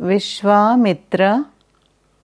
Vishwamitra